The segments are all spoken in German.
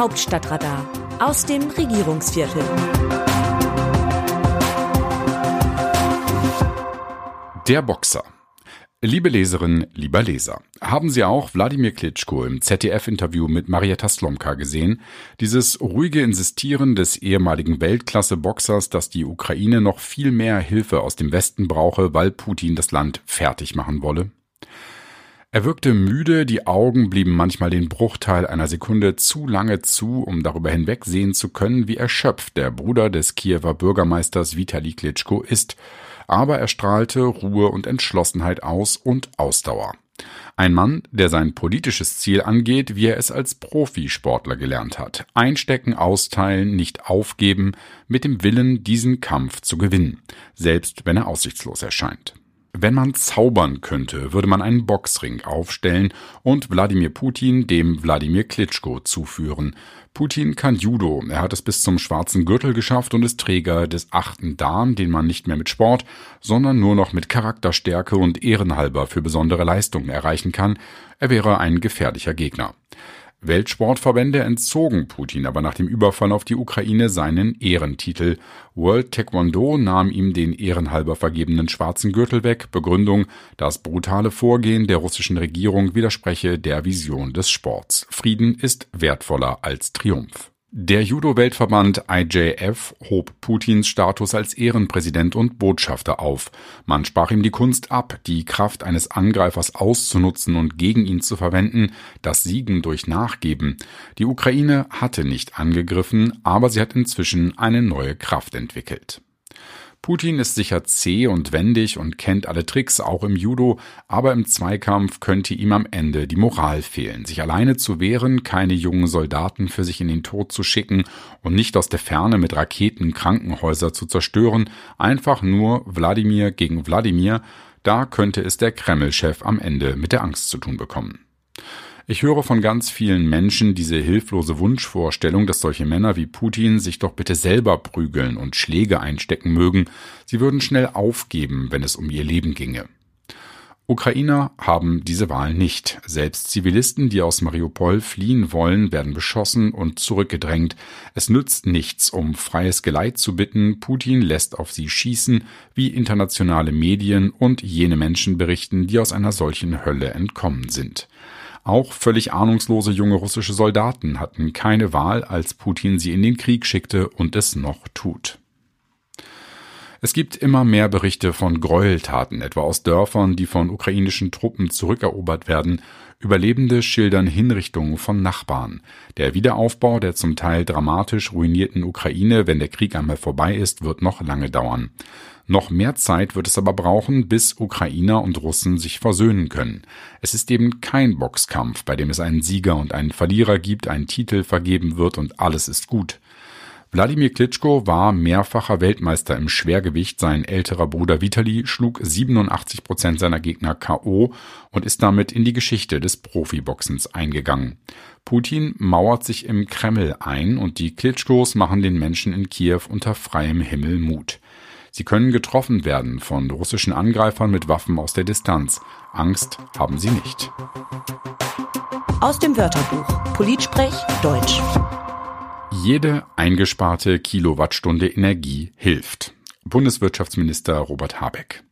Hauptstadtradar aus dem Regierungsviertel. Der Boxer. Liebe Leserinnen, lieber Leser, haben Sie auch Wladimir Klitschko im ZDF-Interview mit Marietta Slomka gesehen? Dieses ruhige Insistieren des ehemaligen Weltklasse-Boxers, dass die Ukraine noch viel mehr Hilfe aus dem Westen brauche, weil Putin das Land fertig machen wolle? Er wirkte müde, die Augen blieben manchmal den Bruchteil einer Sekunde zu lange zu, um darüber hinwegsehen zu können, wie erschöpft der Bruder des Kiewer Bürgermeisters Vitali Klitschko ist aber er strahlte Ruhe und Entschlossenheit aus und Ausdauer. Ein Mann, der sein politisches Ziel angeht, wie er es als Profisportler gelernt hat. Einstecken, austeilen, nicht aufgeben, mit dem Willen, diesen Kampf zu gewinnen, selbst wenn er aussichtslos erscheint. Wenn man zaubern könnte, würde man einen Boxring aufstellen und Wladimir Putin dem Wladimir Klitschko zuführen. Putin kann Judo. Er hat es bis zum schwarzen Gürtel geschafft und ist Träger des achten Dan, den man nicht mehr mit Sport, sondern nur noch mit Charakterstärke und ehrenhalber für besondere Leistungen erreichen kann. Er wäre ein gefährlicher Gegner. Weltsportverbände entzogen Putin aber nach dem Überfall auf die Ukraine seinen Ehrentitel. World Taekwondo nahm ihm den ehrenhalber vergebenen schwarzen Gürtel weg. Begründung, das brutale Vorgehen der russischen Regierung widerspreche der Vision des Sports. Frieden ist wertvoller als Triumph. Der Judo-Weltverband IJF hob Putins Status als Ehrenpräsident und Botschafter auf. Man sprach ihm die Kunst ab, die Kraft eines Angreifers auszunutzen und gegen ihn zu verwenden, das Siegen durch Nachgeben. Die Ukraine hatte nicht angegriffen, aber sie hat inzwischen eine neue Kraft entwickelt. Putin ist sicher zäh und wendig und kennt alle Tricks, auch im Judo, aber im Zweikampf könnte ihm am Ende die Moral fehlen, sich alleine zu wehren, keine jungen Soldaten für sich in den Tod zu schicken und nicht aus der Ferne mit Raketen Krankenhäuser zu zerstören, einfach nur Wladimir gegen Wladimir, da könnte es der Kreml-Chef am Ende mit der Angst zu tun bekommen. Ich höre von ganz vielen Menschen diese hilflose Wunschvorstellung, dass solche Männer wie Putin sich doch bitte selber prügeln und Schläge einstecken mögen. Sie würden schnell aufgeben, wenn es um ihr Leben ginge. Ukrainer haben diese Wahl nicht. Selbst Zivilisten, die aus Mariupol fliehen wollen, werden beschossen und zurückgedrängt. Es nützt nichts, um freies Geleit zu bitten. Putin lässt auf sie schießen, wie internationale Medien und jene Menschen berichten, die aus einer solchen Hölle entkommen sind. Auch völlig ahnungslose junge russische Soldaten hatten keine Wahl, als Putin sie in den Krieg schickte und es noch tut. Es gibt immer mehr Berichte von Gräueltaten, etwa aus Dörfern, die von ukrainischen Truppen zurückerobert werden. Überlebende schildern Hinrichtungen von Nachbarn. Der Wiederaufbau der zum Teil dramatisch ruinierten Ukraine, wenn der Krieg einmal vorbei ist, wird noch lange dauern. Noch mehr Zeit wird es aber brauchen, bis Ukrainer und Russen sich versöhnen können. Es ist eben kein Boxkampf, bei dem es einen Sieger und einen Verlierer gibt, ein Titel vergeben wird und alles ist gut. Wladimir Klitschko war mehrfacher Weltmeister im Schwergewicht. Sein älterer Bruder Vitali schlug 87 Prozent seiner Gegner K.O. und ist damit in die Geschichte des Profiboxens eingegangen. Putin mauert sich im Kreml ein und die Klitschkos machen den Menschen in Kiew unter freiem Himmel Mut. Sie können getroffen werden von russischen Angreifern mit Waffen aus der Distanz. Angst haben sie nicht. Aus dem Wörterbuch Politsprech Deutsch. Jede eingesparte Kilowattstunde Energie hilft. Bundeswirtschaftsminister Robert Habeck.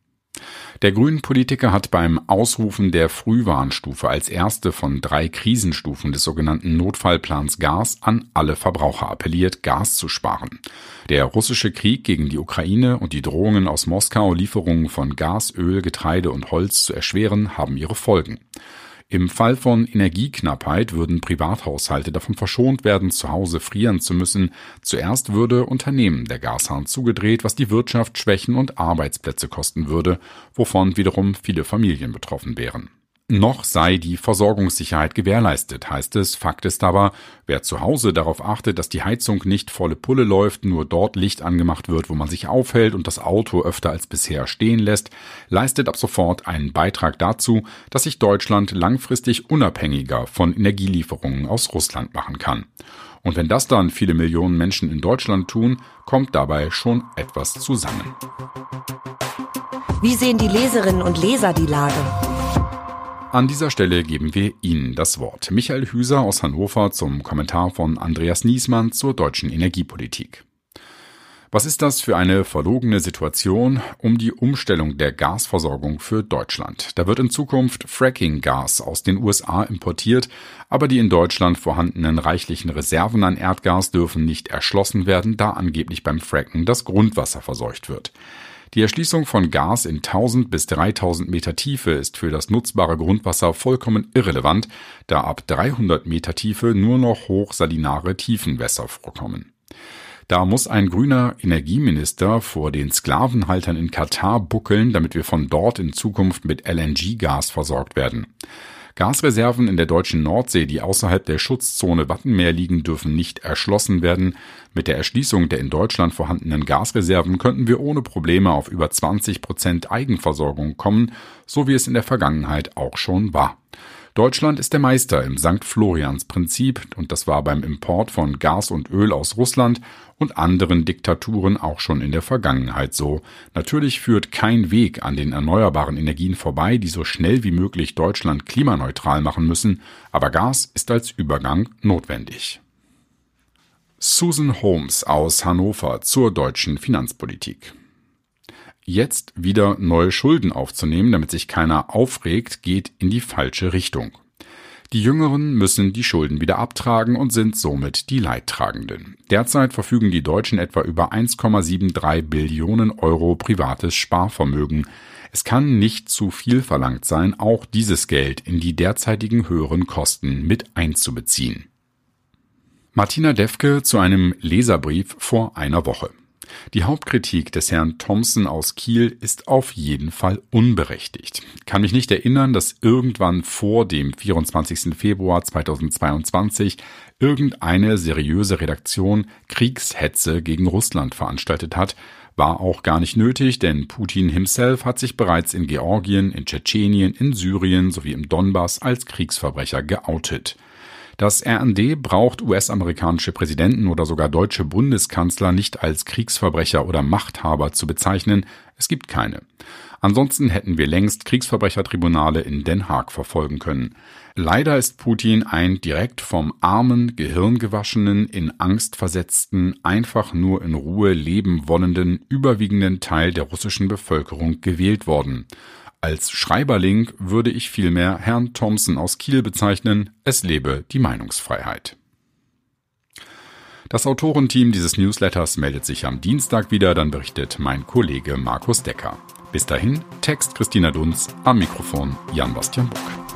Der Grünen-Politiker hat beim Ausrufen der Frühwarnstufe als erste von drei Krisenstufen des sogenannten Notfallplans Gas an alle Verbraucher appelliert, Gas zu sparen. Der russische Krieg gegen die Ukraine und die Drohungen aus Moskau, Lieferungen von Gas, Öl, Getreide und Holz zu erschweren, haben ihre Folgen. Im Fall von Energieknappheit würden Privathaushalte davon verschont werden, zu Hause frieren zu müssen. Zuerst würde Unternehmen der Gashahn zugedreht, was die Wirtschaft schwächen und Arbeitsplätze kosten würde, wovon wiederum viele Familien betroffen wären. Noch sei die Versorgungssicherheit gewährleistet, heißt es. Fakt ist aber, wer zu Hause darauf achtet, dass die Heizung nicht volle Pulle läuft, nur dort Licht angemacht wird, wo man sich aufhält und das Auto öfter als bisher stehen lässt, leistet ab sofort einen Beitrag dazu, dass sich Deutschland langfristig unabhängiger von Energielieferungen aus Russland machen kann. Und wenn das dann viele Millionen Menschen in Deutschland tun, kommt dabei schon etwas zusammen. Wie sehen die Leserinnen und Leser die Lage? An dieser Stelle geben wir Ihnen das Wort. Michael Hüser aus Hannover zum Kommentar von Andreas Niesmann zur deutschen Energiepolitik. Was ist das für eine verlogene Situation um die Umstellung der Gasversorgung für Deutschland? Da wird in Zukunft Fracking-Gas aus den USA importiert, aber die in Deutschland vorhandenen reichlichen Reserven an Erdgas dürfen nicht erschlossen werden, da angeblich beim Fracken das Grundwasser verseucht wird. Die Erschließung von Gas in 1000 bis 3000 Meter Tiefe ist für das nutzbare Grundwasser vollkommen irrelevant, da ab 300 Meter Tiefe nur noch hochsalinare Tiefenwässer vorkommen. Da muss ein grüner Energieminister vor den Sklavenhaltern in Katar buckeln, damit wir von dort in Zukunft mit LNG-Gas versorgt werden. Gasreserven in der deutschen Nordsee, die außerhalb der Schutzzone Wattenmeer liegen, dürfen nicht erschlossen werden. Mit der Erschließung der in Deutschland vorhandenen Gasreserven könnten wir ohne Probleme auf über 20 Prozent Eigenversorgung kommen, so wie es in der Vergangenheit auch schon war. Deutschland ist der Meister im St. Florians Prinzip und das war beim Import von Gas und Öl aus Russland und anderen Diktaturen auch schon in der Vergangenheit so. Natürlich führt kein Weg an den erneuerbaren Energien vorbei, die so schnell wie möglich Deutschland klimaneutral machen müssen, aber Gas ist als Übergang notwendig. Susan Holmes aus Hannover zur deutschen Finanzpolitik. Jetzt wieder neue Schulden aufzunehmen, damit sich keiner aufregt, geht in die falsche Richtung. Die Jüngeren müssen die Schulden wieder abtragen und sind somit die Leidtragenden. Derzeit verfügen die Deutschen etwa über 1,73 Billionen Euro privates Sparvermögen. Es kann nicht zu viel verlangt sein, auch dieses Geld in die derzeitigen höheren Kosten mit einzubeziehen. Martina Defke zu einem Leserbrief vor einer Woche. Die Hauptkritik des Herrn Thompson aus Kiel ist auf jeden Fall unberechtigt. Kann mich nicht erinnern, dass irgendwann vor dem 24. Februar 2022 irgendeine seriöse Redaktion Kriegshetze gegen Russland veranstaltet hat, war auch gar nicht nötig, denn Putin himself hat sich bereits in Georgien, in Tschetschenien, in Syrien sowie im Donbass als Kriegsverbrecher geoutet. Das RND braucht US-amerikanische Präsidenten oder sogar deutsche Bundeskanzler nicht als Kriegsverbrecher oder Machthaber zu bezeichnen. Es gibt keine. Ansonsten hätten wir längst Kriegsverbrechertribunale in Den Haag verfolgen können. Leider ist Putin ein direkt vom armen, gehirngewaschenen, in Angst versetzten, einfach nur in Ruhe leben wollenden, überwiegenden Teil der russischen Bevölkerung gewählt worden. Als Schreiberling würde ich vielmehr Herrn Thompson aus Kiel bezeichnen, es lebe die Meinungsfreiheit. Das Autorenteam dieses Newsletters meldet sich am Dienstag wieder, dann berichtet mein Kollege Markus Decker. Bis dahin, Text Christina Dunz, am Mikrofon Jan Bastian Buck.